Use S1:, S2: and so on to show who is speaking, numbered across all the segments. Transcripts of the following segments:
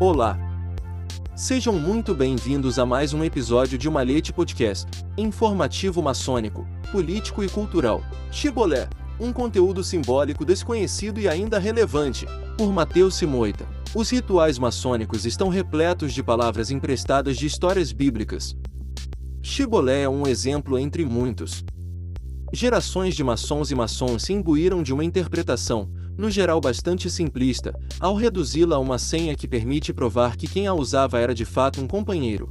S1: Olá! Sejam muito bem-vindos a mais um episódio de Malete Podcast, informativo maçônico, político e cultural. Chibolé, um conteúdo simbólico desconhecido e ainda relevante, por Mateus Simoita. Os rituais maçônicos estão repletos de palavras emprestadas de histórias bíblicas. Chibolé é um exemplo entre muitos. Gerações de maçons e maçons se imbuíram de uma interpretação, no geral bastante simplista, ao reduzi-la a uma senha que permite provar que quem a usava era de fato um companheiro.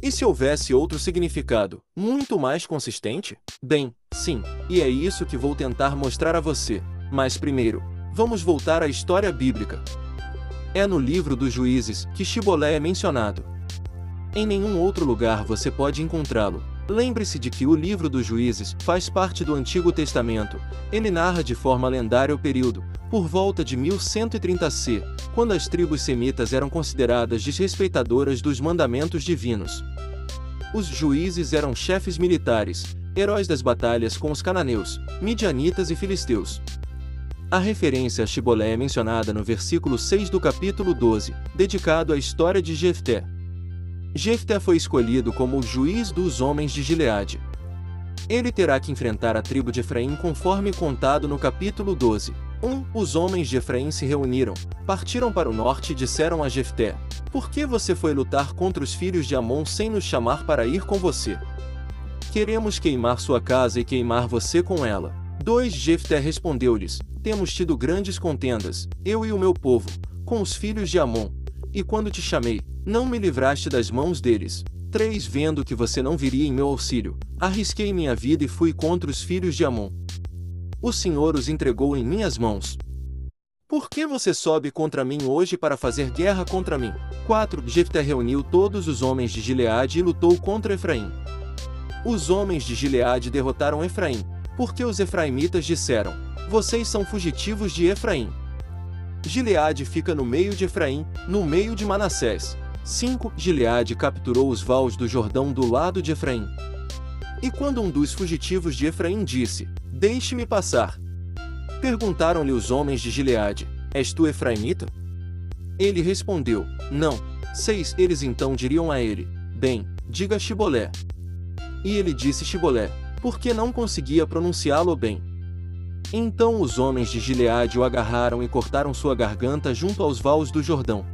S1: E se houvesse outro significado, muito mais consistente? Bem, sim, e é isso que vou tentar mostrar a você. Mas primeiro, vamos voltar à história bíblica. É no livro dos Juízes que Shibolé é mencionado. Em nenhum outro lugar você pode encontrá-lo, Lembre-se de que o livro dos Juízes faz parte do Antigo Testamento. Ele narra de forma lendária o período, por volta de 1130 C, quando as tribos semitas eram consideradas desrespeitadoras dos mandamentos divinos. Os juízes eram chefes militares, heróis das batalhas com os cananeus, midianitas e filisteus. A referência a Shibolé é mencionada no versículo 6 do capítulo 12, dedicado à história de Jefté. Jefté foi escolhido como o juiz dos homens de Gileade. Ele terá que enfrentar a tribo de Efraim conforme contado no capítulo 12. 1. Um, os homens de Efraim se reuniram, partiram para o norte e disseram a Jefté: Por que você foi lutar contra os filhos de Amon sem nos chamar para ir com você? Queremos queimar sua casa e queimar você com ela. 2. Jefté respondeu-lhes: Temos tido grandes contendas, eu e o meu povo, com os filhos de Amon. E quando te chamei, não me livraste das mãos deles. 3. Vendo que você não viria em meu auxílio, arrisquei minha vida e fui contra os filhos de Amon. O Senhor os entregou em minhas mãos. Por que você sobe contra mim hoje para fazer guerra contra mim? 4. Jefté reuniu todos os homens de Gileade e lutou contra Efraim. Os homens de Gileade derrotaram Efraim, porque os efraimitas disseram: Vocês são fugitivos de Efraim. Gileade fica no meio de Efraim, no meio de Manassés. 5. Gileade capturou os vales do Jordão do lado de Efraim. E quando um dos fugitivos de Efraim disse: Deixe-me passar. Perguntaram-lhe os homens de Gileade: És tu Efraimita? Ele respondeu: Não. 6. Eles então diriam a ele: Bem, diga Shibolé. E ele disse Shibolé, porque não conseguia pronunciá-lo bem. Então os homens de Gileade o agarraram e cortaram sua garganta junto aos vales do Jordão.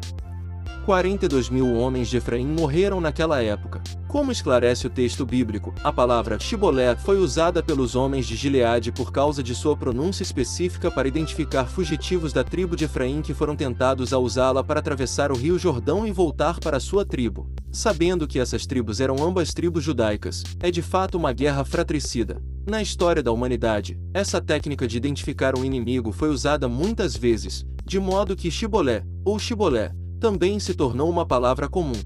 S1: 42 mil homens de Efraim morreram naquela época. Como esclarece o texto bíblico, a palavra Shibolé foi usada pelos homens de Gileade por causa de sua pronúncia específica para identificar fugitivos da tribo de Efraim que foram tentados a usá-la para atravessar o rio Jordão e voltar para sua tribo. Sabendo que essas tribos eram ambas tribos judaicas, é de fato uma guerra fratricida. Na história da humanidade, essa técnica de identificar um inimigo foi usada muitas vezes, de modo que Shibolé, ou Shibolé, também se tornou uma palavra comum.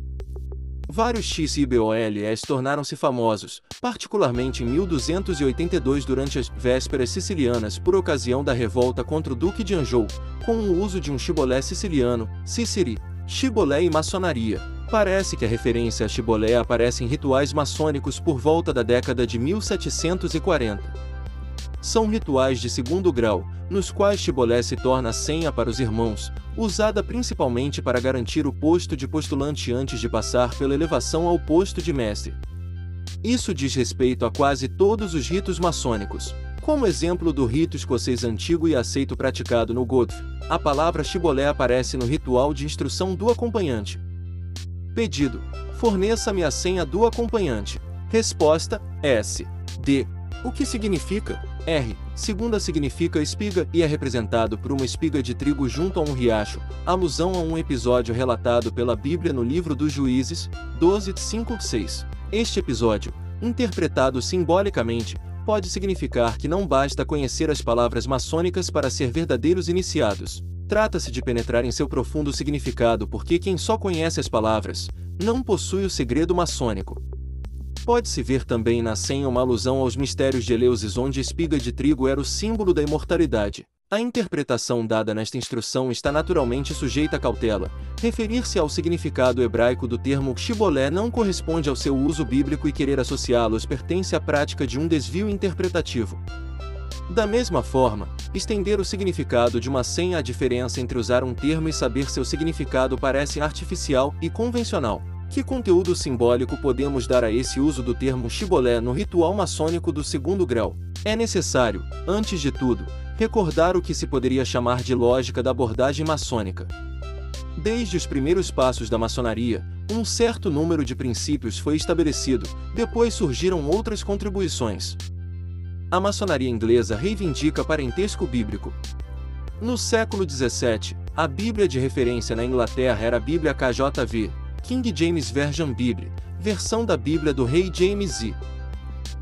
S1: Vários XIBOLs tornaram-se famosos, particularmente em 1282 durante as vésperas sicilianas por ocasião da revolta contra o Duque de Anjou, com o uso de um chibolé siciliano, Ciceri, chibolé e maçonaria. Parece que a referência a chibolé aparece em rituais maçônicos por volta da década de 1740. São rituais de segundo grau, nos quais Chibolé se torna a senha para os irmãos, usada principalmente para garantir o posto de postulante antes de passar pela elevação ao posto de mestre. Isso diz respeito a quase todos os ritos maçônicos. Como exemplo do rito escocês antigo e aceito praticado no Godf, a palavra Chibolé aparece no ritual de instrução do acompanhante. Pedido: Forneça-me a senha do acompanhante. Resposta: S. D. O que significa? R. Segunda significa espiga e é representado por uma espiga de trigo junto a um riacho, alusão a um episódio relatado pela Bíblia no livro dos Juízes, 12, 5, 6. Este episódio, interpretado simbolicamente, pode significar que não basta conhecer as palavras maçônicas para ser verdadeiros iniciados. Trata-se de penetrar em seu profundo significado porque quem só conhece as palavras, não possui o segredo maçônico. Pode-se ver também na senha uma alusão aos mistérios de Eleusis onde a espiga de trigo era o símbolo da imortalidade. A interpretação dada nesta instrução está naturalmente sujeita a cautela. Referir-se ao significado hebraico do termo shibolé não corresponde ao seu uso bíblico e querer associá-los pertence à prática de um desvio interpretativo. Da mesma forma, estender o significado de uma senha à diferença entre usar um termo e saber seu significado parece artificial e convencional. Que conteúdo simbólico podemos dar a esse uso do termo chibolé no ritual maçônico do segundo grau? É necessário, antes de tudo, recordar o que se poderia chamar de lógica da abordagem maçônica. Desde os primeiros passos da maçonaria, um certo número de princípios foi estabelecido, depois surgiram outras contribuições. A maçonaria inglesa reivindica parentesco bíblico. No século XVII, a Bíblia de referência na Inglaterra era a Bíblia KJV, King James Version Bible, versão da Bíblia do rei James I.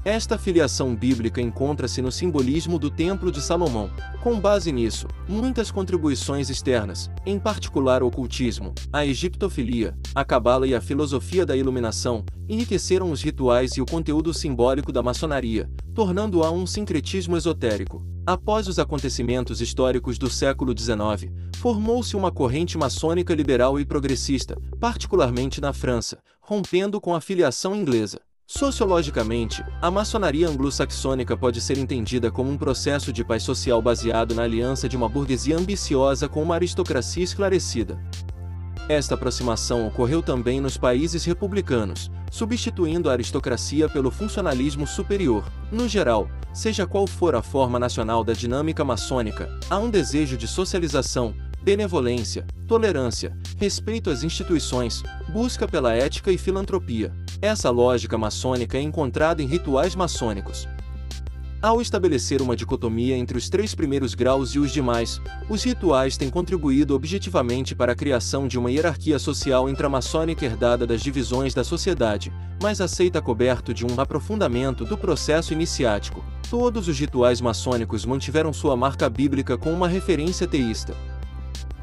S1: Esta filiação bíblica encontra-se no simbolismo do Templo de Salomão. Com base nisso, muitas contribuições externas, em particular o ocultismo, a egiptofilia, a cabala e a filosofia da iluminação, enriqueceram os rituais e o conteúdo simbólico da maçonaria, tornando-a um sincretismo esotérico. Após os acontecimentos históricos do século XIX, formou-se uma corrente maçônica liberal e progressista, particularmente na França, rompendo com a filiação inglesa. Sociologicamente, a maçonaria anglo-saxônica pode ser entendida como um processo de paz social baseado na aliança de uma burguesia ambiciosa com uma aristocracia esclarecida. Esta aproximação ocorreu também nos países republicanos, substituindo a aristocracia pelo funcionalismo superior. No geral, seja qual for a forma nacional da dinâmica maçônica, há um desejo de socialização, benevolência, tolerância, respeito às instituições, busca pela ética e filantropia. Essa lógica maçônica é encontrada em rituais maçônicos. Ao estabelecer uma dicotomia entre os três primeiros graus e os demais, os rituais têm contribuído objetivamente para a criação de uma hierarquia social intramaçônica herdada das divisões da sociedade, mas aceita coberto de um aprofundamento do processo iniciático. Todos os rituais maçônicos mantiveram sua marca bíblica com uma referência teísta.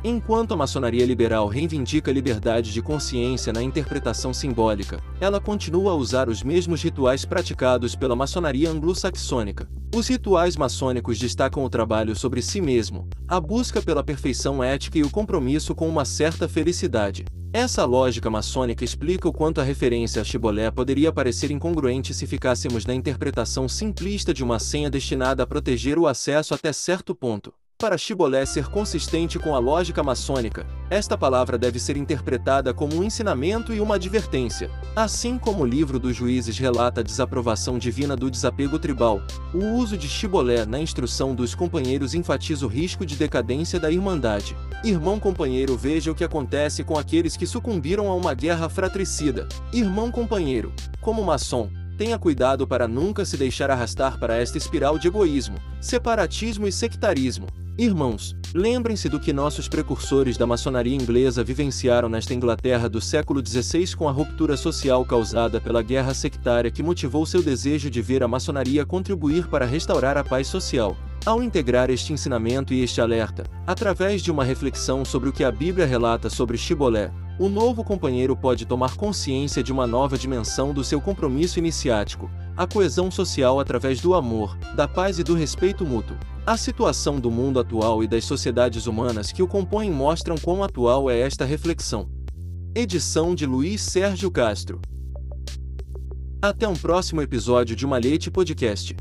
S1: Enquanto a maçonaria liberal reivindica liberdade de consciência na interpretação simbólica, ela continua a usar os mesmos rituais praticados pela maçonaria anglo-saxônica. Os rituais maçônicos destacam o trabalho sobre si mesmo, a busca pela perfeição ética e o compromisso com uma certa felicidade. Essa lógica maçônica explica o quanto a referência a Chibolé poderia parecer incongruente se ficássemos na interpretação simplista de uma senha destinada a proteger o acesso até certo ponto. Para Chibolé ser consistente com a lógica maçônica, esta palavra deve ser interpretada como um ensinamento e uma advertência. Assim como o livro dos juízes relata a desaprovação divina do desapego tribal, o uso de Chibolé na instrução dos companheiros enfatiza o risco de decadência da irmandade. Irmão companheiro, veja o que acontece com aqueles que sucumbiram a uma guerra fratricida. Irmão companheiro, como maçom, Tenha cuidado para nunca se deixar arrastar para esta espiral de egoísmo, separatismo e sectarismo. Irmãos, lembrem-se do que nossos precursores da maçonaria inglesa vivenciaram nesta Inglaterra do século XVI com a ruptura social causada pela guerra sectária que motivou seu desejo de ver a maçonaria contribuir para restaurar a paz social. Ao integrar este ensinamento e este alerta, através de uma reflexão sobre o que a Bíblia relata sobre Chibolé, o novo companheiro pode tomar consciência de uma nova dimensão do seu compromisso iniciático, a coesão social através do amor, da paz e do respeito mútuo. A situação do mundo atual e das sociedades humanas que o compõem mostram quão atual é esta reflexão. Edição de Luiz Sérgio Castro. Até um próximo episódio de Malhete Podcast.